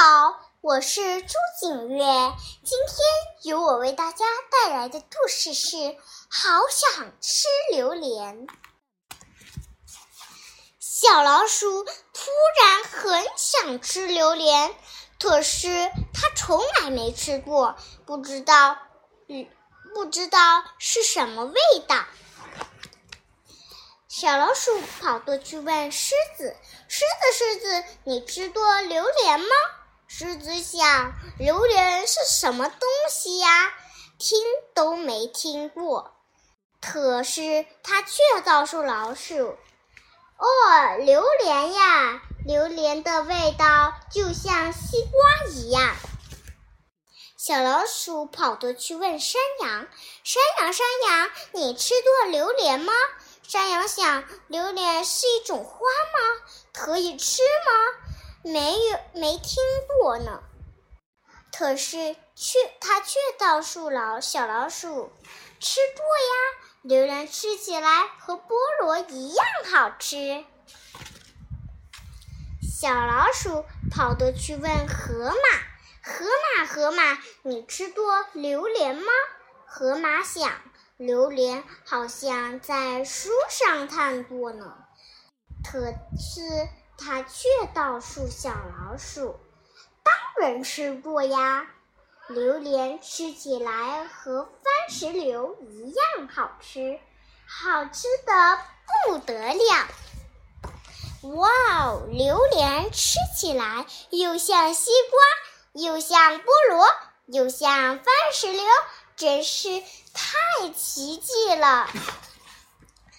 好，我是朱景月。今天由我为大家带来的故事是《好想吃榴莲》。小老鼠突然很想吃榴莲，可是它从来没吃过，不知道，嗯，不知道是什么味道。小老鼠跑过去问狮子：“狮子，狮子，你吃过榴莲吗？”狮子想：“榴莲是什么东西呀？听都没听过。”可是它却告诉老鼠：“哦，榴莲呀，榴莲的味道就像西瓜一样。”小老鼠跑过去问山羊：“山羊，山羊，你吃过榴莲吗？”山羊想：榴莲是一种花吗？可以吃吗？没有，没听过呢。可是，却他却告诉老小老鼠：吃过呀，榴莲吃起来和菠萝一样好吃。小老鼠跑过去问河马：河马，河马，你吃过榴莲吗？河马想。榴莲好像在书上看过呢，可是它却告诉小老鼠：“当然吃过呀，榴莲吃起来和番石榴一样好吃，好吃的不得了。”哇哦，榴莲吃起来又像西瓜，又像菠萝，又像番石榴。真是太奇迹了！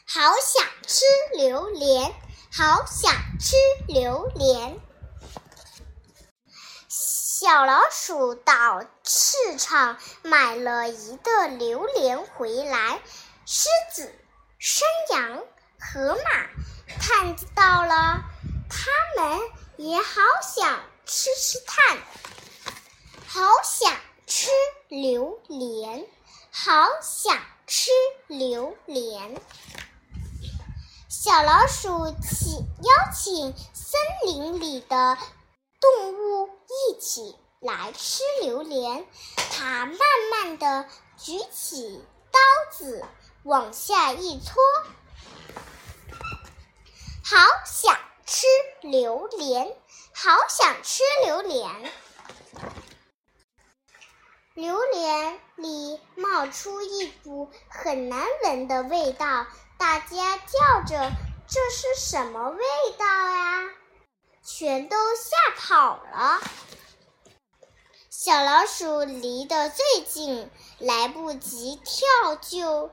好想吃榴莲，好想吃榴莲。小老鼠到市场买了一个榴莲回来，狮子、山羊、河马看到了，他们也好想吃吃看，好想。吃榴莲，好想吃榴莲。小老鼠请邀请森林里的动物一起来吃榴莲。它慢慢的举起刀子，往下一戳，好想吃榴莲，好想吃榴莲。榴莲里冒出一股很难闻的味道，大家叫着：“这是什么味道呀？”全都吓跑了。小老鼠离得最近，来不及跳就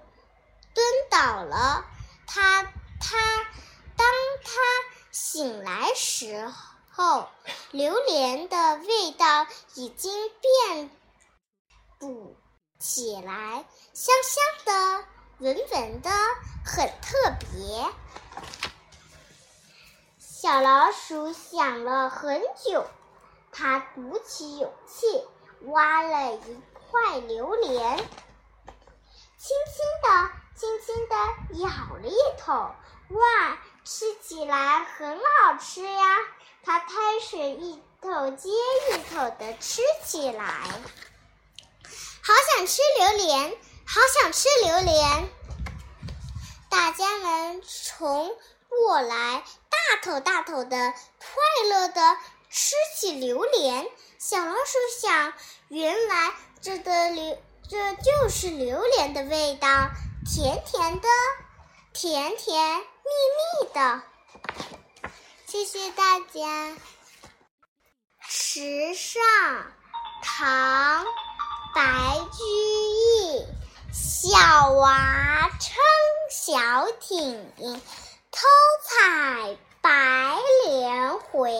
蹲倒了。它它，当它醒来时候，榴莲的味道已经变。不起来，香香的，闻闻的，很特别。小老鼠想了很久，它鼓起勇气，挖了一块榴莲，轻轻的、轻轻的咬了一口。哇，吃起来很好吃呀！它开始一口接一口的吃起来。好想吃榴莲，好想吃榴莲！大家们从过来，大口大口的，快乐的吃起榴莲。小老鼠想，原来这的榴，这就是榴莲的味道，甜甜的，甜甜蜜蜜的。谢谢大家。池上唐。白居易，小艇偷采白莲回。